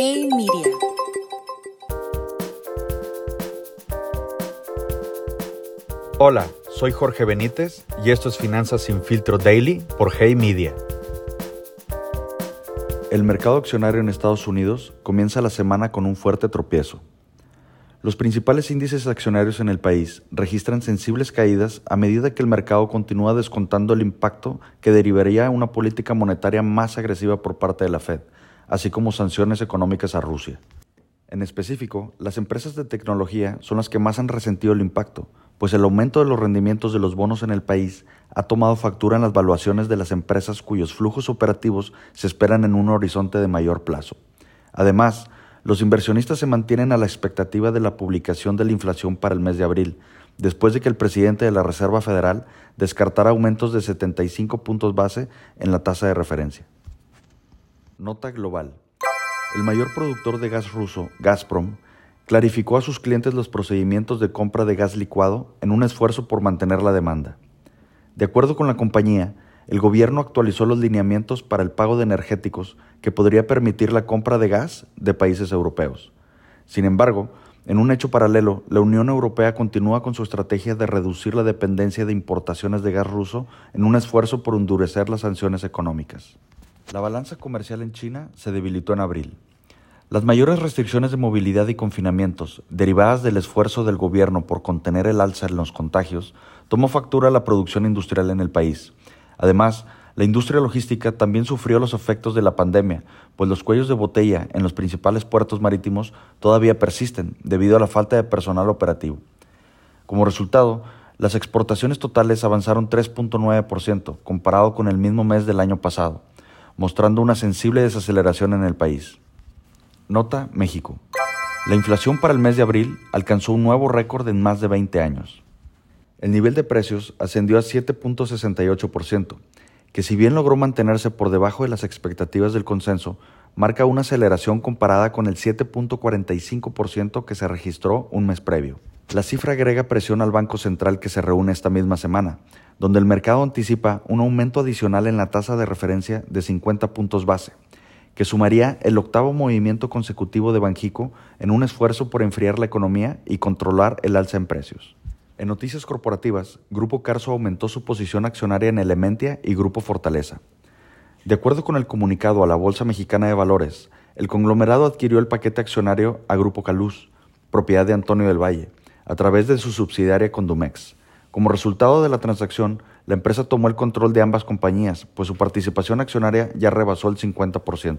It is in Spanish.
Hey Media. Hola, soy Jorge Benítez y esto es Finanzas sin filtro daily por Hey Media. El mercado accionario en Estados Unidos comienza la semana con un fuerte tropiezo. Los principales índices accionarios en el país registran sensibles caídas a medida que el mercado continúa descontando el impacto que derivaría una política monetaria más agresiva por parte de la Fed, así como sanciones económicas a Rusia. En específico, las empresas de tecnología son las que más han resentido el impacto, pues el aumento de los rendimientos de los bonos en el país ha tomado factura en las valuaciones de las empresas cuyos flujos operativos se esperan en un horizonte de mayor plazo. Además, los inversionistas se mantienen a la expectativa de la publicación de la inflación para el mes de abril, después de que el presidente de la Reserva Federal descartara aumentos de 75 puntos base en la tasa de referencia. Nota global. El mayor productor de gas ruso, Gazprom, clarificó a sus clientes los procedimientos de compra de gas licuado en un esfuerzo por mantener la demanda. De acuerdo con la compañía, el gobierno actualizó los lineamientos para el pago de energéticos que podría permitir la compra de gas de países europeos. Sin embargo, en un hecho paralelo, la Unión Europea continúa con su estrategia de reducir la dependencia de importaciones de gas ruso en un esfuerzo por endurecer las sanciones económicas. La balanza comercial en China se debilitó en abril. Las mayores restricciones de movilidad y confinamientos, derivadas del esfuerzo del gobierno por contener el alza en los contagios, tomó factura a la producción industrial en el país. Además, la industria logística también sufrió los efectos de la pandemia, pues los cuellos de botella en los principales puertos marítimos todavía persisten debido a la falta de personal operativo. Como resultado, las exportaciones totales avanzaron 3.9% comparado con el mismo mes del año pasado, mostrando una sensible desaceleración en el país. Nota México. La inflación para el mes de abril alcanzó un nuevo récord en más de 20 años. El nivel de precios ascendió a 7.68%, que si bien logró mantenerse por debajo de las expectativas del consenso, marca una aceleración comparada con el 7.45% que se registró un mes previo. La cifra agrega presión al Banco Central que se reúne esta misma semana, donde el mercado anticipa un aumento adicional en la tasa de referencia de 50 puntos base, que sumaría el octavo movimiento consecutivo de Banjico en un esfuerzo por enfriar la economía y controlar el alza en precios. En noticias corporativas, Grupo Carso aumentó su posición accionaria en Elementia y Grupo Fortaleza. De acuerdo con el comunicado a la Bolsa Mexicana de Valores, el conglomerado adquirió el paquete accionario a Grupo Caluz, propiedad de Antonio del Valle, a través de su subsidiaria Condumex. Como resultado de la transacción, la empresa tomó el control de ambas compañías, pues su participación accionaria ya rebasó el 50%.